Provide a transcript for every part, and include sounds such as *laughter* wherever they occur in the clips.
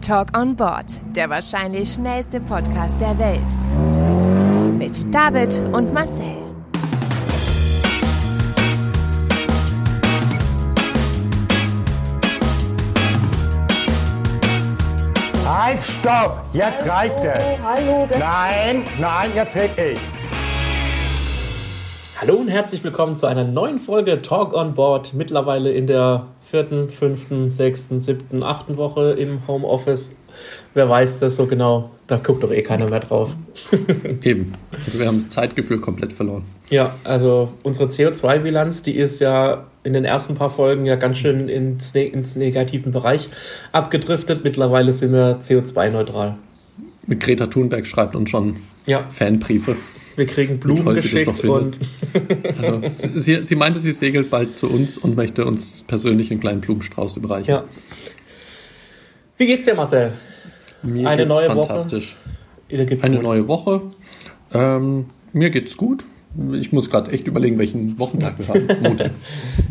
Talk on Board, der wahrscheinlich schnellste Podcast der Welt. Mit David und Marcel. Halt, stopp! Jetzt reicht es! Hallo, Nein, nein, jetzt red ich! Hallo und herzlich willkommen zu einer neuen Folge Talk on Board. Mittlerweile in der vierten, fünften, sechsten, siebten, achten Woche im Homeoffice. Wer weiß das so genau? Da guckt doch eh keiner mehr drauf. *laughs* Eben. Also wir haben das Zeitgefühl komplett verloren. Ja, also unsere CO2-Bilanz, die ist ja in den ersten paar Folgen ja ganz schön ins, ne ins negativen Bereich abgedriftet. Mittlerweile sind wir CO2-neutral. Greta Thunberg schreibt uns schon ja. Fanbriefe. Wir kriegen Blumen geschickt und also, sie, sie, meinte, sie segelt bald zu uns und möchte uns persönlich einen kleinen Blumenstrauß überreichen. Ja. Wie geht's dir, Marcel? Mir Eine geht's neue fantastisch. Woche. Geht's Eine gut. neue Woche. Ähm, mir geht's gut. Ich muss gerade echt überlegen, welchen Wochentag wir haben. *laughs* Montag.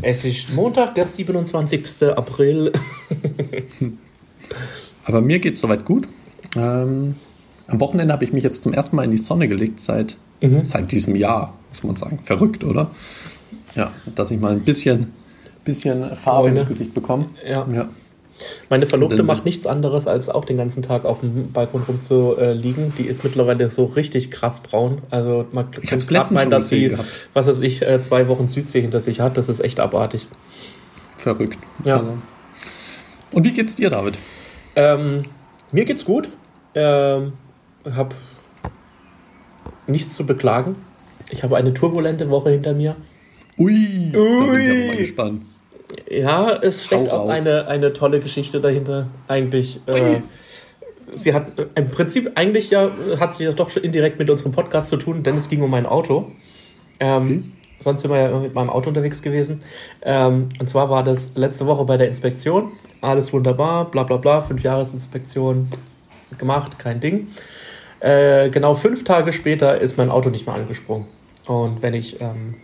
es ist Montag, der 27. April. Aber mir geht's soweit gut. Ähm, am Wochenende habe ich mich jetzt zum ersten Mal in die Sonne gelegt seit mhm. seit diesem Jahr, muss man sagen. Verrückt, oder? Ja, dass ich mal ein bisschen, bisschen Farbe ins Gesicht bekomme. Ja. ja. Meine Verlobte macht nichts anderes, als auch den ganzen Tag auf dem Balkon rumzuliegen. Die ist mittlerweile so richtig krass braun. Also man kann gerade meinen, dass sie, gehabt. was weiß ich, äh, zwei Wochen Südsee hinter sich hat. Das ist echt abartig. Verrückt. Ja. Also. Und wie geht's dir, David? Ähm, mir geht's gut. Ähm, hab nichts zu beklagen. Ich habe eine turbulente Woche hinter mir. Ui, Ui. da bin ich mal gespannt. Ja, es steckt auch eine, eine tolle Geschichte dahinter. Eigentlich. Äh, sie hat im Prinzip eigentlich ja, hat sich das doch schon indirekt mit unserem Podcast zu tun, denn es ging um mein Auto. Ähm, okay. Sonst sind wir ja mit meinem Auto unterwegs gewesen. Ähm, und zwar war das letzte Woche bei der Inspektion. Alles wunderbar, bla bla bla, fünf Jahresinspektion gemacht, kein Ding. Äh, genau fünf Tage später ist mein Auto nicht mehr angesprungen. Und wenn ich ähm,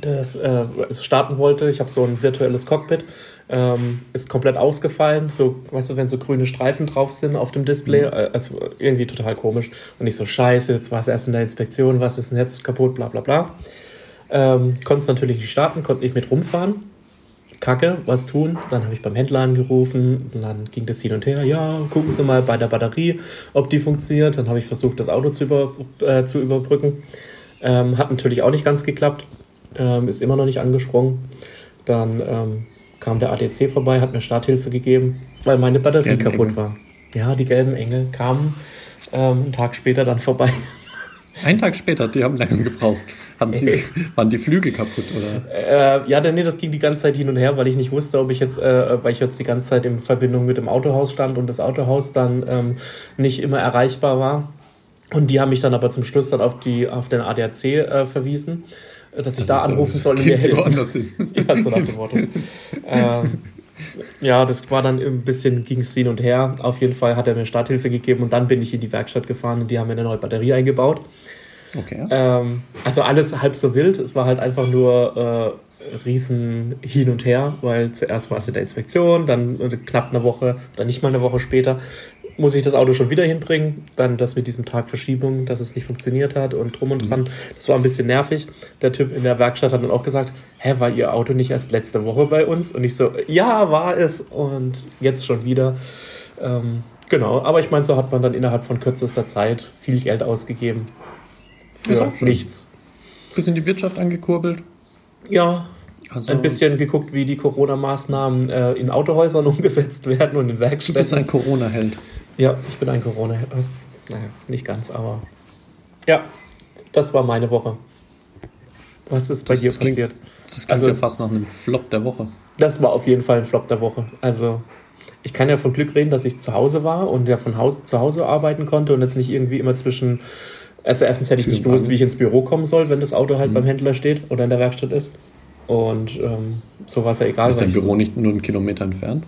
das äh, starten wollte, ich habe so ein virtuelles Cockpit, ähm, ist komplett ausgefallen. So, weißt du, wenn so grüne Streifen drauf sind auf dem Display, mhm. also irgendwie total komisch. Und ich so, scheiße, jetzt war es erst in der Inspektion, was ist denn jetzt kaputt, bla bla bla. Ähm, konnte es natürlich nicht starten, konnte nicht mit rumfahren. Kacke, was tun? Dann habe ich beim Händler angerufen und dann ging das hin und her. Ja, gucken Sie mal bei der Batterie, ob die funktioniert. Dann habe ich versucht, das Auto zu, über, äh, zu überbrücken. Ähm, hat natürlich auch nicht ganz geklappt. Ähm, ist immer noch nicht angesprungen. Dann ähm, kam der ADC vorbei, hat mir Starthilfe gegeben, weil meine Batterie gelben kaputt Engel. war. Ja, die gelben Engel kamen ähm, einen Tag später dann vorbei. Einen Tag später, die haben lange gebraucht. Haben Sie, waren die Flügel kaputt, oder? Äh, ja, nee, das ging die ganze Zeit hin und her, weil ich nicht wusste, ob ich jetzt, äh, weil ich jetzt die ganze Zeit in Verbindung mit dem Autohaus stand und das Autohaus dann ähm, nicht immer erreichbar war. Und die haben mich dann aber zum Schluss dann auf, die, auf den ADAC äh, verwiesen, dass ich das da anrufen so, soll und mir helfen. *laughs* ja, so nach dem Motto. ähm, *laughs* ja, das war dann ein bisschen, ging es hin und her. Auf jeden Fall hat er mir Starthilfe gegeben und dann bin ich in die Werkstatt gefahren und die haben mir eine neue Batterie eingebaut. Okay. Ähm, also alles halb so wild. Es war halt einfach nur äh, riesen hin und her, weil zuerst war es in der Inspektion, dann knapp eine Woche oder nicht mal eine Woche später muss ich das Auto schon wieder hinbringen. Dann das mit diesem Tag Verschiebung, dass es nicht funktioniert hat und drum und mhm. dran. Das war ein bisschen nervig. Der Typ in der Werkstatt hat dann auch gesagt, hä, war Ihr Auto nicht erst letzte Woche bei uns? Und ich so, ja, war es. Und jetzt schon wieder. Ähm, genau, aber ich meine, so hat man dann innerhalb von kürzester Zeit viel Geld ausgegeben für nichts. Bisschen die Wirtschaft angekurbelt. Ja, also, ein bisschen geguckt, wie die Corona-Maßnahmen äh, in Autohäusern *laughs* umgesetzt werden und in Werkstätten. Du bist ein Corona-Held. Ja, ich bin ein Corona-Held. Naja, nicht ganz, aber ja, das war meine Woche. Was ist bei das dir klingt, passiert? Das klingt also, ja fast nach einem Flop der Woche. Das war auf jeden Fall ein Flop der Woche. Also ich kann ja von Glück reden, dass ich zu Hause war und ja von Haus, zu Hause arbeiten konnte und jetzt nicht irgendwie immer zwischen also erstens hätte ich nicht gewusst, wie ich ins Büro kommen soll, wenn das Auto halt mhm. beim Händler steht oder in der Werkstatt ist. Und ähm, so war es ja egal. Ist dein Büro nicht nur einen Kilometer entfernt?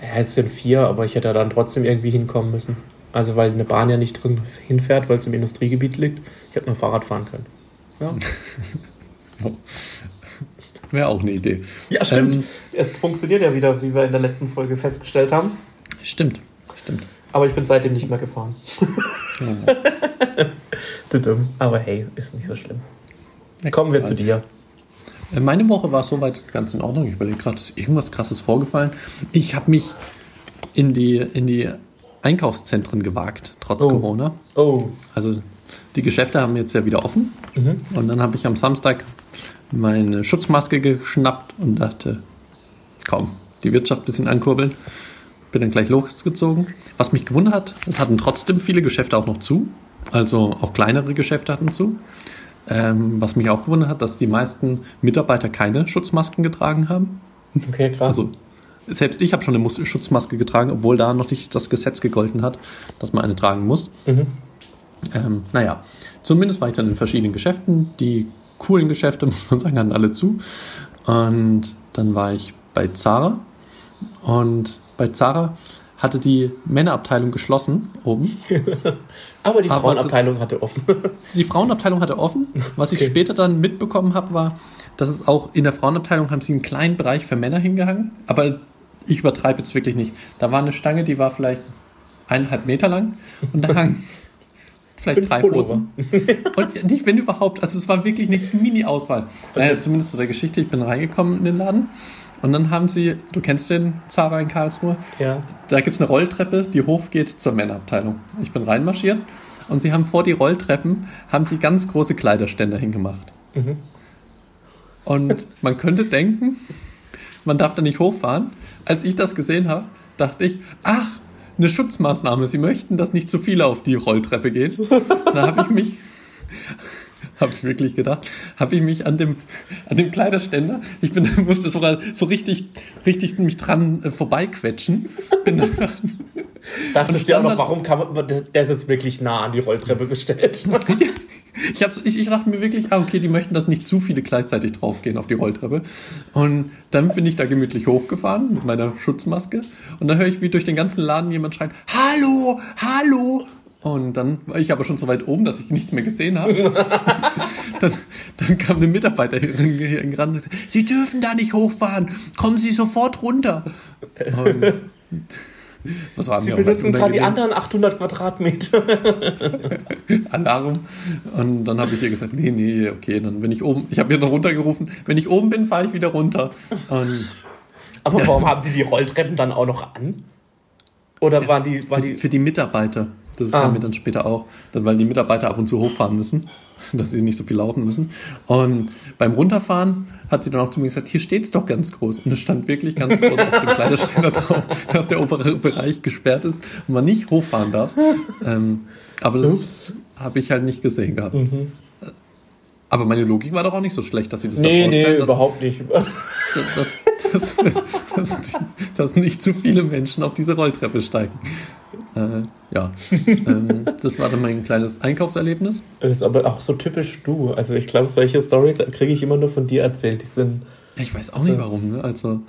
Ja, es sind vier, aber ich hätte dann trotzdem irgendwie hinkommen müssen. Also weil eine Bahn ja nicht drin hinfährt, weil es im Industriegebiet liegt. Ich hätte nur Fahrrad fahren können. Ja. *laughs* Wäre auch eine Idee. Ja, stimmt. Ähm, es funktioniert ja wieder, wie wir in der letzten Folge festgestellt haben. Stimmt. Stimmt. Aber ich bin seitdem nicht mehr gefahren. *laughs* du dumm. Aber hey, ist nicht so schlimm. Kommen wir zu dir. Äh, meine Woche war soweit ganz in Ordnung. Ich überlege gerade, ist irgendwas krasses vorgefallen. Ich habe mich in die, in die Einkaufszentren gewagt, trotz oh. Corona. Oh. Also die Geschäfte haben jetzt ja wieder offen. Mhm. Und dann habe ich am Samstag meine Schutzmaske geschnappt und dachte, komm, die Wirtschaft ein bisschen ankurbeln. Bin dann gleich losgezogen. Was mich gewundert hat, es hatten trotzdem viele Geschäfte auch noch zu. Also auch kleinere Geschäfte hatten zu. Ähm, was mich auch gewundert hat, dass die meisten Mitarbeiter keine Schutzmasken getragen haben. Okay, krass. Also selbst ich habe schon eine Schutzmaske getragen, obwohl da noch nicht das Gesetz gegolten hat, dass man eine tragen muss. Mhm. Ähm, naja, zumindest war ich dann in verschiedenen Geschäften. Die coolen Geschäfte, *laughs* muss man sagen, hatten alle zu. Und dann war ich bei Zara. Und bei Zara hatte die Männerabteilung geschlossen oben. *laughs* Aber die Frauenabteilung das, hatte offen. *laughs* die Frauenabteilung hatte offen. Was okay. ich später dann mitbekommen habe, war, dass es auch in der Frauenabteilung haben sie einen kleinen Bereich für Männer hingehangen. Aber ich übertreibe jetzt wirklich nicht. Da war eine Stange, die war vielleicht eineinhalb Meter lang und da hangen *laughs* vielleicht drei Hosen. *laughs* und nicht, wenn überhaupt. Also es war wirklich eine Mini-Auswahl. Naja, zumindest zu der Geschichte. Ich bin reingekommen in den Laden und dann haben sie, du kennst den Zara in Karlsruhe? Ja. Da gibt es eine Rolltreppe, die hochgeht zur Männerabteilung. Ich bin reinmarschiert und sie haben vor die Rolltreppen, haben sie ganz große Kleiderständer hingemacht. Mhm. Und man könnte denken, man darf da nicht hochfahren. Als ich das gesehen habe, dachte ich, ach, eine Schutzmaßnahme. Sie möchten, dass nicht zu viele auf die Rolltreppe gehen. da habe ich mich *laughs* habe ich wirklich gedacht, habe ich mich an dem, an dem Kleiderständer, ich bin, *laughs* musste sogar so richtig, richtig mich dran äh, vorbeiquetschen. Bin *laughs* Dachtest du auch noch, warum kann man, der ist jetzt wirklich nah an die Rolltreppe gestellt. ich, hab, ich, ich dachte mir wirklich, ah, okay, die möchten, dass nicht zu viele gleichzeitig draufgehen auf die Rolltreppe. Und dann bin ich da gemütlich hochgefahren mit meiner Schutzmaske. Und dann höre ich, wie durch den ganzen Laden jemand schreit, Hallo, hallo. Und dann war ich aber schon so weit oben, dass ich nichts mehr gesehen habe. *laughs* dann, dann, kam eine Mitarbeiterin gerannt. Sie dürfen da nicht hochfahren. Kommen Sie sofort runter. Und was war Sie benutzen gerade die anderen 800 Quadratmeter. *laughs* Alarm. Und dann habe ich ihr gesagt, nee, nee, okay, dann bin ich oben. Ich habe ihr noch runtergerufen, wenn ich oben bin, fahre ich wieder runter. Und, Aber warum haben die die Rolltreppen dann auch noch an? Oder waren die, waren die... Für die Mitarbeiter. Das ah. kam mir dann später auch, dann, weil die Mitarbeiter ab und zu hochfahren müssen, *laughs* dass sie nicht so viel laufen müssen. Und beim Runterfahren hat sie dann auch zu mir gesagt, hier steht es doch ganz groß. Und es stand wirklich ganz groß auf dem Kleiderständer *laughs* drauf, dass der obere Bereich gesperrt ist und man nicht hochfahren darf. Ähm, aber das habe ich halt nicht gesehen gehabt. Mhm. Aber meine Logik war doch auch nicht so schlecht, dass sie das nee, da vorstellen. Nee, überhaupt nicht. *laughs* Dass, dass, dass, dass, nicht zu viele Menschen auf diese Rolltreppe steigen. Äh, ja, ähm, das war dann mein kleines Einkaufserlebnis. Das ist aber auch so typisch du. Also ich glaube, solche Stories kriege ich immer nur von dir erzählt. Die sind. Ich weiß auch also, nicht warum. Ne? Also.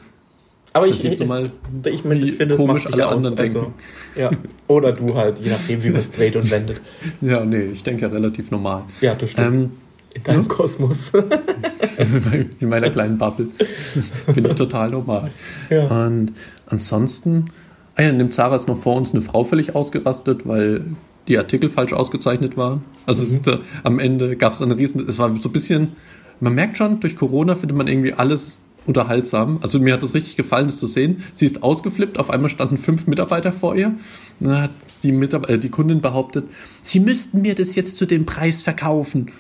Aber ich, ich, mal, ich, ich finde, das macht alle anderen aus. Also, ja. Oder du halt, je nachdem, wie man es dreht und wendet. *laughs* Ja, nee, ich denke ja relativ normal. Ja, das stimmt. Ähm, in deinem ne? Kosmos. *laughs* in meiner kleinen Bubble bin ich total normal. Ja. Und ansonsten Ah ja, in dem Zara ist noch vor uns eine Frau völlig ausgerastet, weil die Artikel falsch ausgezeichnet waren. Also mhm. da, am Ende gab es eine riesen, es war so ein bisschen, man merkt schon, durch Corona findet man irgendwie alles unterhaltsam. Also mir hat das richtig gefallen, das zu sehen. Sie ist ausgeflippt, auf einmal standen fünf Mitarbeiter vor ihr. Dann hat die, Mitab äh, die Kundin behauptet, sie müssten mir das jetzt zu dem Preis verkaufen.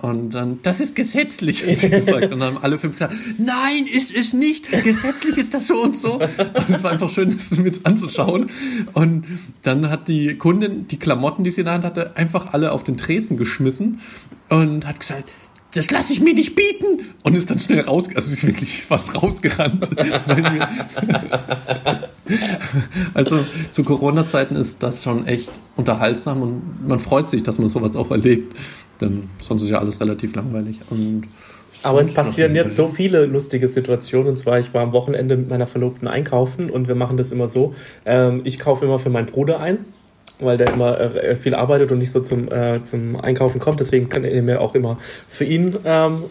Und dann, das ist gesetzlich, *laughs* hat sie gesagt. Und dann haben alle fünf gesagt, nein, ist es nicht. Gesetzlich ist das so und so. Und es war einfach schön, das mit anzuschauen. Und dann hat die Kundin die Klamotten, die sie in der Hand hatte, einfach alle auf den Tresen geschmissen und hat gesagt, das lasse ich mir nicht bieten. Und ist dann schnell raus, also ist wirklich fast rausgerannt. *laughs* *laughs* also zu Corona-Zeiten ist das schon echt unterhaltsam und man freut sich, dass man sowas auch erlebt. Denn sonst ist ja alles relativ langweilig. Und aber es passieren jetzt so viele lustige Situationen. Und zwar, ich war am Wochenende mit meiner Verlobten einkaufen und wir machen das immer so. Ähm, ich kaufe immer für meinen Bruder ein, weil der immer äh, viel arbeitet und nicht so zum, äh, zum Einkaufen kommt. Deswegen kann er mir auch immer für ihn ähm,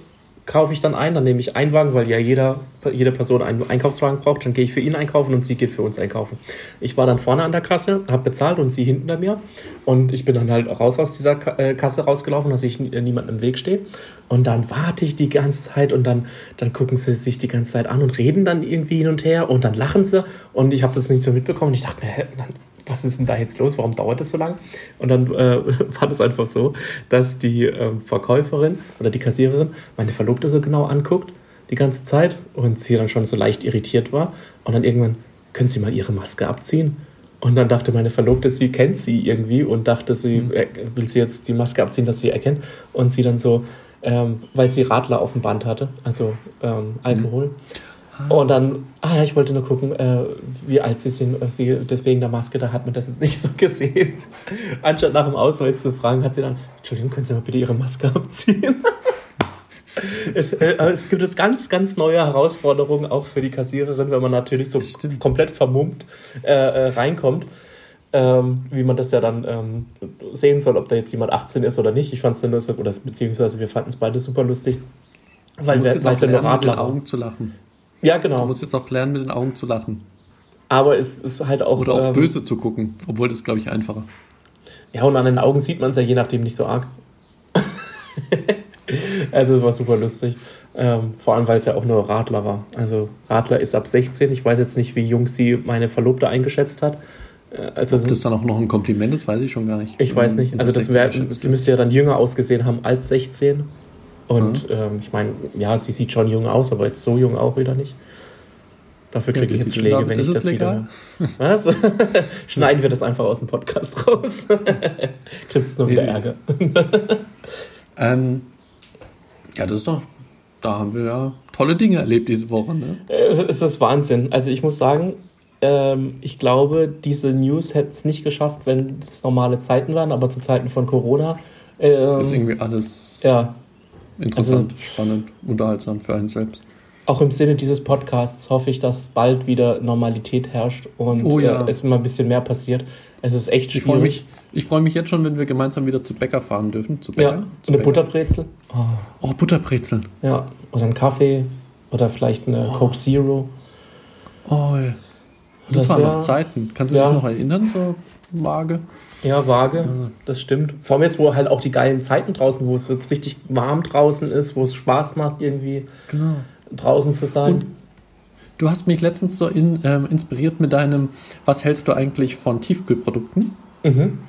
kaufe ich dann ein, dann nehme ich einen Wagen, weil ja jeder, jede Person einen Einkaufswagen braucht. Dann gehe ich für ihn einkaufen und sie geht für uns einkaufen. Ich war dann vorne an der Kasse, habe bezahlt und sie hinter mir. Und ich bin dann halt raus aus dieser äh, Kasse rausgelaufen, dass ich äh, niemand im Weg stehe. Und dann warte ich die ganze Zeit und dann, dann gucken sie sich die ganze Zeit an und reden dann irgendwie hin und her und dann lachen sie. Und ich habe das nicht so mitbekommen. Und ich dachte mir, dann was ist denn da jetzt los? Warum dauert das so lang? Und dann äh, *laughs* war das einfach so, dass die äh, Verkäuferin oder die Kassiererin meine Verlobte so genau anguckt, die ganze Zeit, und sie dann schon so leicht irritiert war. Und dann irgendwann, können Sie mal Ihre Maske abziehen? Und dann dachte meine Verlobte, sie kennt sie irgendwie und dachte, sie mhm. will sie jetzt die Maske abziehen, dass sie erkennt. Und sie dann so, ähm, weil sie Radler auf dem Band hatte, also ähm, Alkohol. Mhm. Und dann, ah ja, ich wollte nur gucken, äh, wie alt sie sind. Sie, deswegen der Maske, da hat man das jetzt nicht *laughs* so gesehen. Anstatt nach dem Ausweis zu fragen, hat sie dann, Entschuldigung, können Sie mal bitte Ihre Maske abziehen? *laughs* es, äh, es, gibt jetzt ganz, ganz neue Herausforderungen auch für die Kassiererin, wenn man natürlich so komplett vermummt äh, äh, reinkommt. Ähm, wie man das ja dann ähm, sehen soll, ob da jetzt jemand 18 ist oder nicht. Ich fand es dann so, oder beziehungsweise wir fanden es beide super lustig. Weil wir halt nur Radler mit den Augen zu lachen. Ja, genau. Du musst jetzt auch lernen, mit den Augen zu lachen. Aber es ist halt auch. Oder auch ähm, böse zu gucken, obwohl das, glaube ich, einfacher. Ja, und an den Augen sieht man es ja je nachdem nicht so arg. *laughs* also, es war super lustig. Ähm, vor allem, weil es ja auch nur Radler war. Also, Radler ist ab 16. Ich weiß jetzt nicht, wie jung sie meine Verlobte eingeschätzt hat. Äh, also, Ob das dann auch noch ein Kompliment ist, weiß ich schon gar nicht. Ich weiß nicht. Also, das wär, sie müsste ja dann jünger ausgesehen haben als 16. Und mhm. ähm, ich meine, ja, sie sieht schon jung aus, aber jetzt so jung auch wieder nicht. Dafür kriege ja, ich jetzt Schläge, wenn ich das legal? wieder. *laughs* Was? *laughs* Schneiden wir das einfach aus dem Podcast raus. *laughs* Kriegt es nur wieder Ärger. ähm, ja, das ist doch. Da haben wir ja tolle Dinge erlebt diese Woche. Ne? Äh, es ist Wahnsinn. Also ich muss sagen, ähm, ich glaube, diese News hätte es nicht geschafft, wenn es normale Zeiten waren, aber zu Zeiten von Corona. Ähm, ist irgendwie alles. Ja, Interessant, also, spannend, unterhaltsam für einen selbst. Auch im Sinne dieses Podcasts hoffe ich, dass bald wieder Normalität herrscht und oh, ja. äh, es mal ein bisschen mehr passiert. Es ist echt schwierig. Ich freue mich, ich freu mich jetzt schon, wenn wir gemeinsam wieder zu Bäcker fahren dürfen. Zu Bäcker, ja, zu eine Bäcker. Butterbrezel. Oh. oh, Butterbrezeln. Ja, oder ein Kaffee oder vielleicht eine oh. Coke Zero. Oh, ja. Das, das waren noch Zeiten. Kannst du ja. dich noch erinnern, so vage? Ja, vage, also. das stimmt. Vor allem jetzt, wo halt auch die geilen Zeiten draußen, wo es jetzt richtig warm draußen ist, wo es Spaß macht, irgendwie genau. draußen zu sein. Und du hast mich letztens so in, ähm, inspiriert mit deinem, was hältst du eigentlich von Tiefkühlprodukten? Mhm.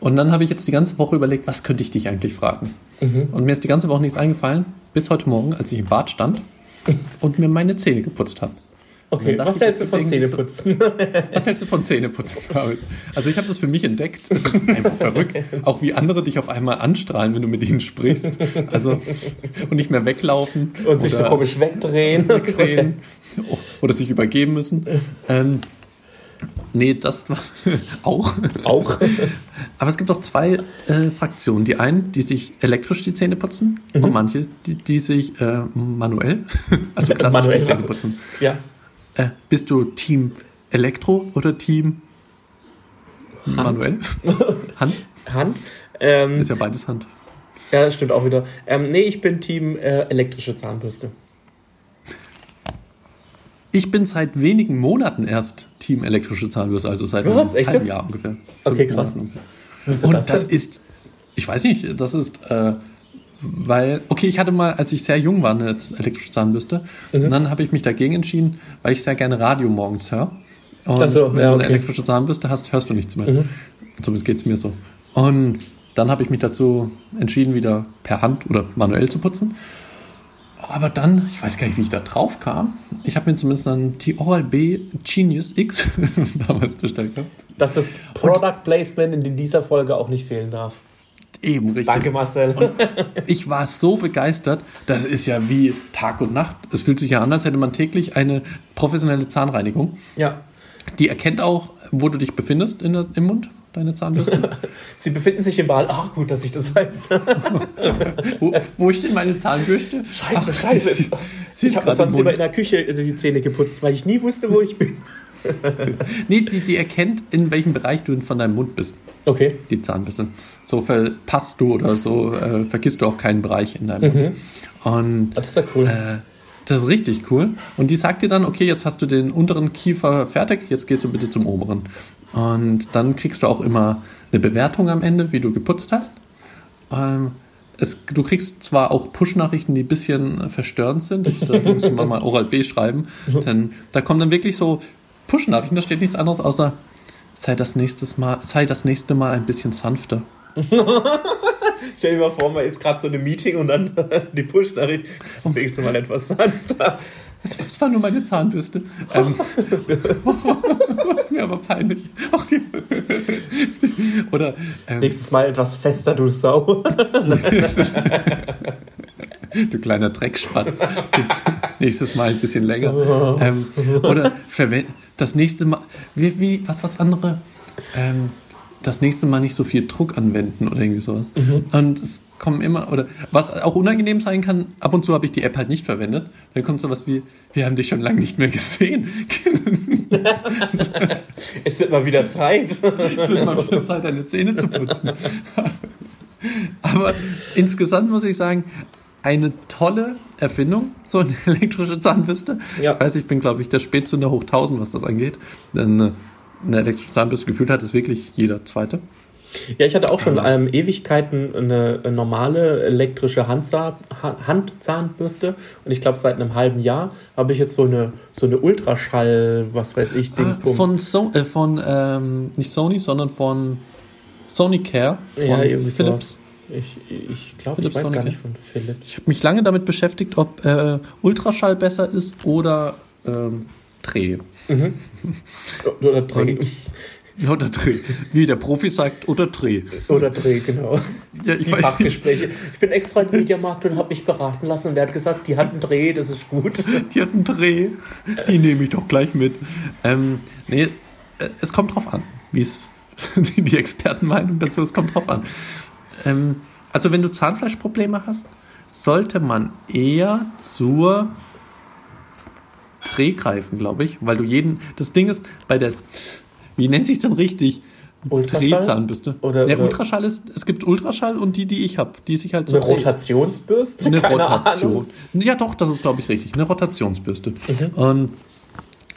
Und dann habe ich jetzt die ganze Woche überlegt, was könnte ich dich eigentlich fragen? Mhm. Und mir ist die ganze Woche nichts eingefallen, bis heute Morgen, als ich im Bad stand *laughs* und mir meine Zähne geputzt habe. Okay, was hältst du von Zähneputzen? *laughs* was hältst du von Zähneputzen, David? Also ich habe das für mich entdeckt. Es ist einfach verrückt. Auch wie andere dich auf einmal anstrahlen, wenn du mit ihnen sprichst. Also und nicht mehr weglaufen. Und sich so komisch wegdrehen. *laughs* wegdrehen oder sich übergeben müssen. Ähm, nee, das war *laughs* auch. Auch. Aber es gibt auch zwei äh, Fraktionen. Die einen, die sich elektrisch die Zähne putzen mhm. und manche, die, die sich äh, manuell, also klassisch manuell, die Zähne putzen. Ja. Äh, bist du Team Elektro oder Team Hand. manuell? *laughs* Hand? Hand. Ähm, ist ja beides Hand. Ja, das stimmt auch wieder. Ähm, nee, ich bin Team äh, elektrische Zahnbürste. Ich bin seit wenigen Monaten erst Team elektrische Zahnbürste, also seit Was, einem halben Jahr ungefähr. Okay, krass. Und das, das ist, ich weiß nicht, das ist äh, weil, okay, ich hatte mal, als ich sehr jung war, eine elektrische Zahnbürste. Mhm. Und dann habe ich mich dagegen entschieden, weil ich sehr gerne Radio morgens höre. Und so, wenn ja, okay. du eine elektrische Zahnbürste hast, hörst du nichts mehr. Mhm. Zumindest geht es mir so. Und dann habe ich mich dazu entschieden, wieder per Hand oder manuell zu putzen. Aber dann, ich weiß gar nicht, wie ich da drauf kam. Ich habe mir zumindest dann die Oral-B Genius X *laughs* damals bestellt gehabt. Dass das Product Placement in dieser Folge auch nicht fehlen darf. Eben, richtig. Danke, Marcel. Und ich war so begeistert. Das ist ja wie Tag und Nacht. Es fühlt sich ja an, als hätte man täglich eine professionelle Zahnreinigung. Ja. Die erkennt auch, wo du dich befindest in der, im Mund, deine Zahnbürste. *laughs* Sie befinden sich im Ball. Ach, gut, dass ich das weiß. *laughs* wo, wo ist denn meine Zahnbürste? Scheiße, Ach, scheiße. Sie, sie, sie ich habe sonst immer in der Küche die Zähne geputzt, weil ich nie wusste, wo ich bin. *laughs* nee, die, die erkennt, in welchem Bereich du von deinem Mund bist. Okay. Die Zahnbürste. So verpasst du oder so äh, vergisst du auch keinen Bereich in deinem mhm. Mund. Und, das ist ja cool. Äh, das ist richtig cool. Und die sagt dir dann, okay, jetzt hast du den unteren Kiefer fertig, jetzt gehst du bitte zum oberen. Und dann kriegst du auch immer eine Bewertung am Ende, wie du geputzt hast. Ähm, es, du kriegst zwar auch Push-Nachrichten, die ein bisschen verstörend sind. Ich, da *laughs* musst du mal Oral B schreiben. Denn da kommen dann wirklich so Push-Nachrichten, da steht nichts anderes außer sei das, nächstes mal, sei das nächste Mal ein bisschen sanfter. *laughs* Stell dir mal vor, man ist gerade so in einem Meeting und dann *laughs* die Push-Nachricht, das nächste Mal etwas sanfter. Das, war nur meine Zahnbürste. Ähm, *laughs* das ist mir aber peinlich. Oder ähm, nächstes Mal etwas fester, du Sau. du kleiner Dreckspatz. *laughs* nächstes Mal ein bisschen länger. *laughs* Ähm, oder das nächste Mal. Wie, wie was was andere? Ähm, das nächste Mal nicht so viel Druck anwenden oder irgendwie sowas. Mhm. Und es kommen immer, oder was auch unangenehm sein kann, ab und zu habe ich die App halt nicht verwendet. Dann kommt sowas wie, wir haben dich schon lange nicht mehr gesehen. *laughs* es wird mal wieder Zeit. es wird mal wieder Zeit, deine Zähne zu putzen. Aber insgesamt muss ich sagen, eine tolle Erfindung, so eine *laughs* elektrische Zahnbürste. Ja. Ich weiß, ich bin, glaube ich, der Spätzünder hoch 1000, was das angeht. Denn äh, eine elektrische Zahnbürste gefühlt hat, ist wirklich jeder zweite. Ja, ich hatte auch schon ähm, Ewigkeiten eine, normale elektrische Handzahn, Handzahnbürste und ich glaube seit einem halben Jahr habe ich jetzt so eine so eine Ultraschall, was weiß ich, Dingsbums. Ah, von so, äh, von ähm, nicht Sony, sondern von Sony Care von ja, Philips. Sowas. Ich, ich glaube, ich weiß gar nicht von Philips. Ich habe mich lange damit beschäftigt, ob äh, Ultraschall besser ist oder ähm, Dreh. Mhm. *laughs* Oder Dreh. Oder Dreh. Wie der Profi sagt, oder Dreh. Oder Dreh, genau. Ja, ich die weiß. Fachgespräche. Ich bin extra in Mediamarkt und habe mich beraten lassen und der hat gesagt, die hat einen Dreh, das ist gut. *laughs* Die hat einen Dreh. Die nehme ich doch gleich mit. Ähm, nee, äh, es kommt drauf an, wie es *laughs* die Expertenmeinung dazu, es kommt drauf an. Ähm, also wenn du Zahnfleischprobleme hast, sollte man eher zur Dreh greifen, glaube ich, weil du jeden. Das Ding ist, bei der. Wie nennt sich denn richtig? Drehzahnbürste. Oder, Der oder Ultraschall ist, es gibt Ultraschall und die, die ich habe, die sich halt so. Eine Rotationsbürste? Eine Keine Rotation. Ahnung. Ja, doch, das ist, glaube ich, richtig. Eine Rotationsbürste. Mhm. Und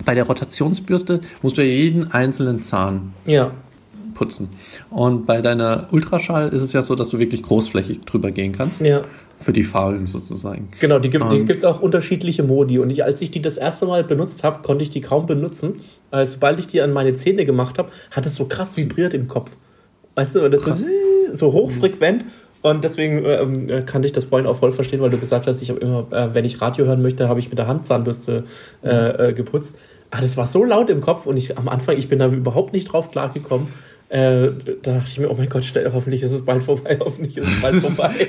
bei der Rotationsbürste musst du ja jeden einzelnen Zahn ja putzen. Und bei deiner Ultraschall ist es ja so, dass du wirklich großflächig drüber gehen kannst. Ja. Für die Faulen sozusagen. Genau, die gibt es auch unterschiedliche Modi. Und ich, als ich die das erste Mal benutzt habe, konnte ich die kaum benutzen. Weil sobald ich die an meine Zähne gemacht habe, hat es so krass vibriert im Kopf. Weißt du, das ist so hochfrequent. Und deswegen ähm, äh, kann ich das vorhin auch voll verstehen, weil du gesagt hast, ich habe immer, äh, wenn ich Radio hören möchte, habe ich mit der Handzahnbürste äh, äh, geputzt. Ah, das war so laut im Kopf und ich am Anfang, ich bin da überhaupt nicht drauf klargekommen. Äh, da dachte ich mir, oh mein Gott, stell, hoffentlich ist es bald vorbei, *laughs* hoffentlich ist es bald vorbei.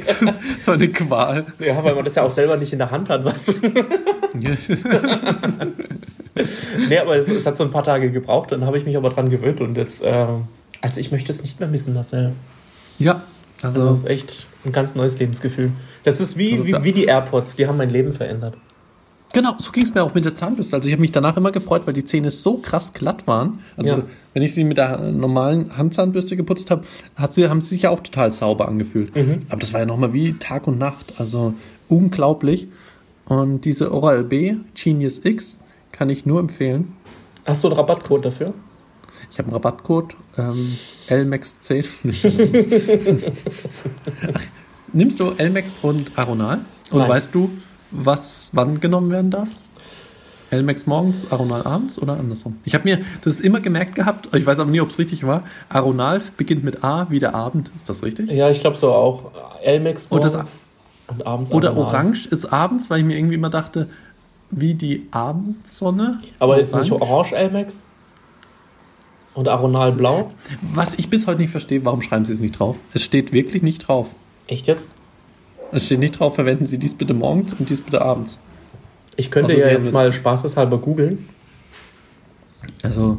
so eine Qual. Ja, weil man das ja auch selber nicht in der Hand hat, was. *laughs* nee, aber es, es, hat so ein paar Tage gebraucht, dann habe ich mich aber dran gewöhnt und jetzt, äh, also ich möchte es nicht mehr missen, Marcel. Ja, also, also das ist echt ein ganz neues Lebensgefühl. Das ist wie, also, wie, wie die AirPods, die haben mein Leben verändert. Genau, so ging es mir auch mit der Zahnbürste. Also ich habe mich danach immer gefreut, weil die Zähne so krass glatt waren. Also ja. wenn ich sie mit der normalen Handzahnbürste geputzt habe, haben sie sich ja auch total sauber angefühlt. Mhm. Aber das war ja nochmal wie Tag und Nacht. Also unglaublich. Und diese Oral-B Genius X kann ich nur empfehlen. Hast du einen Rabattcode dafür? Ich habe einen Rabattcode, ähm, LMAX10. *laughs* Nimmst du LMAX und Aronal? Und Nein. weißt du, was wann genommen werden darf? Elmex morgens, Aronal abends oder andersrum? Ich habe mir das immer gemerkt gehabt, ich weiß aber nie, ob es richtig war. Aronal beginnt mit A wie der Abend, ist das richtig? Ja, ich glaube so auch. Elmex morgens und, das, und abends Oder Aronal. Orange ist abends, weil ich mir irgendwie immer dachte, wie die Abendsonne. Aber Orange. ist nicht Orange Elmex? Und Aronal blau? Was ich bis heute nicht verstehe, warum schreiben sie es nicht drauf? Es steht wirklich nicht drauf. Echt jetzt? Es steht nicht drauf, verwenden Sie dies bitte morgens und dies bitte abends. Ich könnte also, ja jetzt mal spaßeshalber googeln. Also,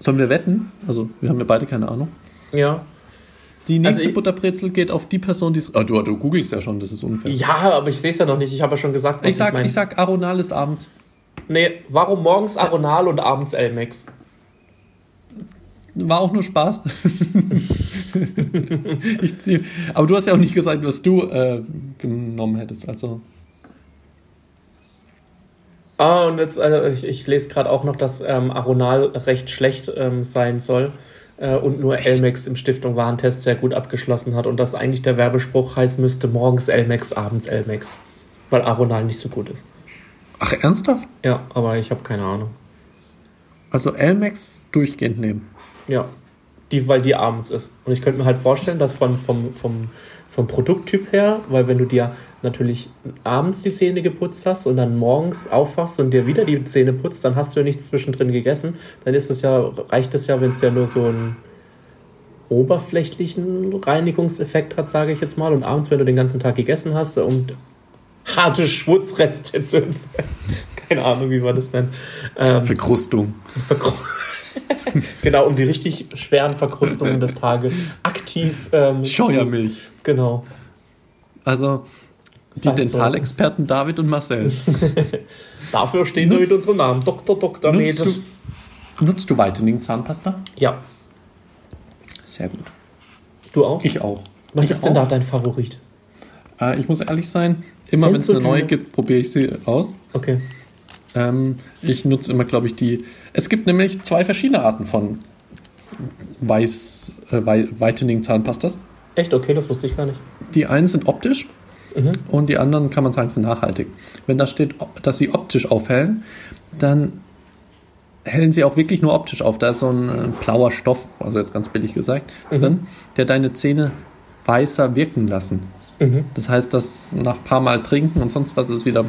sollen wir wetten? Also, wir haben ja beide keine Ahnung. Ja. Die nächste also Butterbrezel geht auf die Person, die es. Oh, du, du googelst ja schon, das ist unfair. Ja, aber ich sehe es ja noch nicht. Ich habe ja schon gesagt, was ich sag, ich, ich sag, Aronal ist abends. Nee, warum morgens Aronal und abends Elmex? War auch nur Spaß. *laughs* ich zieh, aber du hast ja auch nicht gesagt, was du äh, genommen hättest. Also. Ah, und jetzt, also ich, ich lese gerade auch noch, dass ähm, Aronal recht schlecht ähm, sein soll äh, und nur Elmex im Stiftung Warentest sehr gut abgeschlossen hat und dass eigentlich der Werbespruch heißen müsste, morgens Elmex, abends Elmex, weil Aronal nicht so gut ist. Ach, ernsthaft? Ja, aber ich habe keine Ahnung. Also Elmex durchgehend nehmen. Ja, die, weil die abends ist. Und ich könnte mir halt vorstellen, dass von, vom, vom, vom Produkttyp her, weil wenn du dir natürlich abends die Zähne geputzt hast und dann morgens aufwachst und dir wieder die Zähne putzt, dann hast du ja nichts zwischendrin gegessen. Dann ist es ja, reicht es ja, wenn es ja nur so einen oberflächlichen Reinigungseffekt hat, sage ich jetzt mal. Und abends, wenn du den ganzen Tag gegessen hast und harte Schmutzreste zu *laughs* Keine Ahnung, wie man das nennt. Ähm, Verkrustung. Verkrustung. *laughs* *laughs* genau, um die richtig schweren Verkrustungen des Tages aktiv. Ähm, Scheuermilch. Genau. Also die Dentalexperten David und Marcel. *laughs* Dafür stehen nutzt, wir mit unserem Namen. Dr. Dr. Nutzt du, nutzt du Whitening Zahnpasta? Ja. Sehr gut. Du auch? Ich auch. Was ich ist denn da dein Favorit? Äh, ich muss ehrlich sein, immer wenn es eine neue gibt, probiere ich sie aus. Okay. Ähm, ich nutze immer, glaube ich, die. Es gibt nämlich zwei verschiedene Arten von Weiß, äh, Whitening Zahnpastas. Echt? Okay, das wusste ich gar nicht. Die einen sind optisch mhm. und die anderen, kann man sagen, sind nachhaltig. Wenn da steht, dass sie optisch aufhellen, dann hellen sie auch wirklich nur optisch auf. Da ist so ein äh, blauer Stoff, also jetzt ganz billig gesagt, mhm. drin, der deine Zähne weißer wirken lassen. Mhm. Das heißt, dass nach ein paar Mal trinken und sonst was ist wieder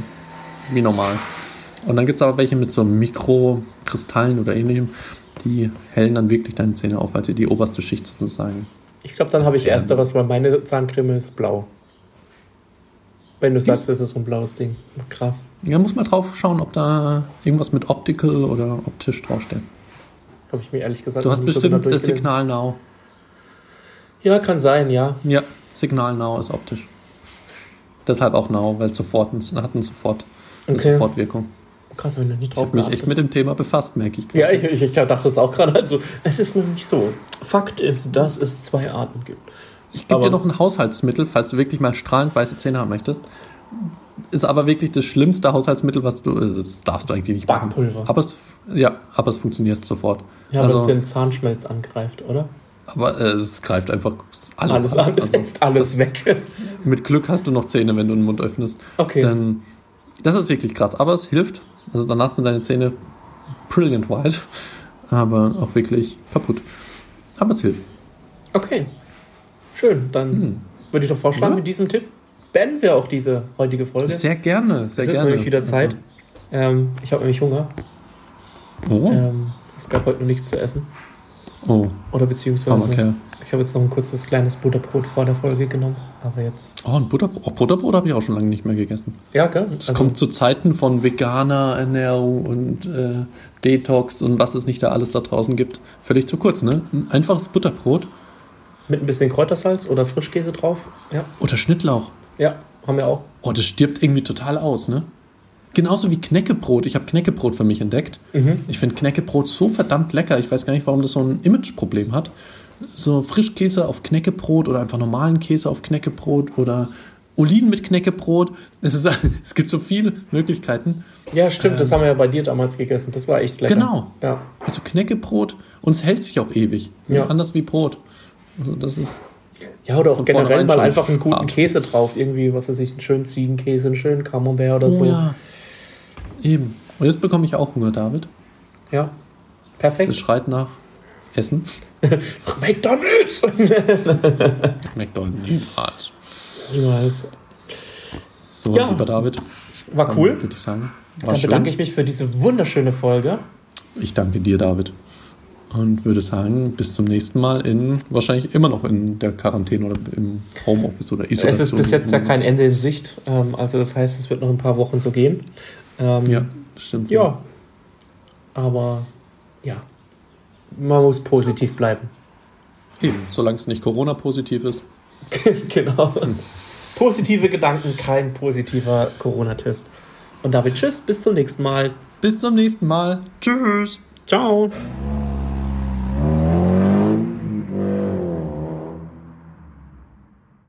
wie normal. Und dann gibt es aber welche mit so Mikrokristallen oder ähnlichem, die hellen dann wirklich deine Zähne auf, also die oberste Schicht sozusagen. Ich glaube, dann habe ich ersteres, weil meine Zahncreme ist blau. Wenn du sagst, das ist so ein blaues Ding. Krass. Ja, muss mal drauf schauen, ob da irgendwas mit Optical oder optisch draufsteht. Habe ich mir ehrlich gesagt Du hast bestimmt so das Signal Now. Ja, kann sein, ja. Ja, Signal Now ist optisch. Deshalb auch Now, weil es sofort hat eine sofort, eine okay. Sofortwirkung. Krass, wenn du nicht drauf Ich habe mich echt mit dem Thema befasst, merke ich. Grad. Ja, ich, ich, dachte jetzt auch gerade, also es ist nur nicht so. Fakt ist, dass es zwei Arten gibt. Ich gebe dir noch ein Haushaltsmittel, falls du wirklich mal strahlend weiße Zähne haben möchtest. Ist aber wirklich das schlimmste Haushaltsmittel, was du. Also das darfst du eigentlich nicht machen. Backpulver. Aber es, ja, aber es funktioniert sofort. Ja, also, wenn es den Zahnschmelz angreift, oder? Aber äh, es greift einfach alles, alles an. Es also, setzt alles das, weg. *laughs* Mit Glück hast du noch Zähne, wenn du den Mund öffnest. Okay. Dann, das ist wirklich krass. Aber es hilft. Also danach sind deine Zähne brilliant white, aber auch wirklich kaputt. Aber es hilft. Okay. Schön. Dann hm. würde ich doch vorschlagen, ja? mit diesem Tipp beenden wir auch diese heutige Folge. Sehr gerne, sehr es gerne. ist nämlich wieder Zeit. Also. Ähm, ich habe nämlich Hunger. Oh. Ähm, es gab heute noch nichts zu essen. Oh. Oder beziehungsweise. Ich habe jetzt noch ein kurzes kleines Butterbrot vor der Folge genommen, aber jetzt. Oh, ein Butterbrot, oh, Butterbrot habe ich auch schon lange nicht mehr gegessen. Ja, gell? Es also, kommt zu Zeiten von veganer Ernährung und äh, Detox und was es nicht da alles da draußen gibt. Völlig zu kurz, ne? Ein einfaches Butterbrot. Mit ein bisschen Kräutersalz oder Frischkäse drauf. Ja. Oder Schnittlauch. Ja, haben wir auch. Oh, das stirbt irgendwie total aus, ne? Genauso wie Knäckebrot. Ich habe Knäckebrot für mich entdeckt. Mhm. Ich finde Knäckebrot so verdammt lecker. Ich weiß gar nicht, warum das so ein Imageproblem hat so Frischkäse auf Knäckebrot oder einfach normalen Käse auf Knäckebrot oder Oliven mit Knäckebrot. Es, ist, *laughs* es gibt so viele Möglichkeiten. Ja, stimmt, ähm, das haben wir ja bei dir damals gegessen. Das war echt lecker. Genau. Ja. Also Knäckebrot und es hält sich auch ewig. Ja. Anders wie Brot. Also das ist. Ja, oder auch generell mal einfach einen guten. Käse drauf. Irgendwie, was weiß ich, einen schönen Ziegenkäse, einen schönen Camembert oder oh, so. Ja. Eben. Und jetzt bekomme ich auch Hunger, David. Ja. Perfekt. Das schreit nach Essen. *laughs* McDonalds! *laughs* McDonalds, niemals. Niemals. So, ja. lieber David. War cool. Würde ich sagen. War Dann bedanke ich mich für diese wunderschöne Folge. Ich danke dir, David. Und würde sagen, bis zum nächsten Mal in, wahrscheinlich immer noch in der Quarantäne oder im Homeoffice oder Isolation. Es ist bis jetzt ja kein Ende in Sicht. Ähm, also das heißt, es wird noch ein paar Wochen so gehen. Ähm, ja, stimmt. Ja. Aber ja, man muss positiv bleiben. Eben, solange es nicht Corona-positiv ist. *laughs* genau. Positive Gedanken, kein positiver Corona-Test. Und damit tschüss, bis zum nächsten Mal. Bis zum nächsten Mal. Tschüss. Ciao.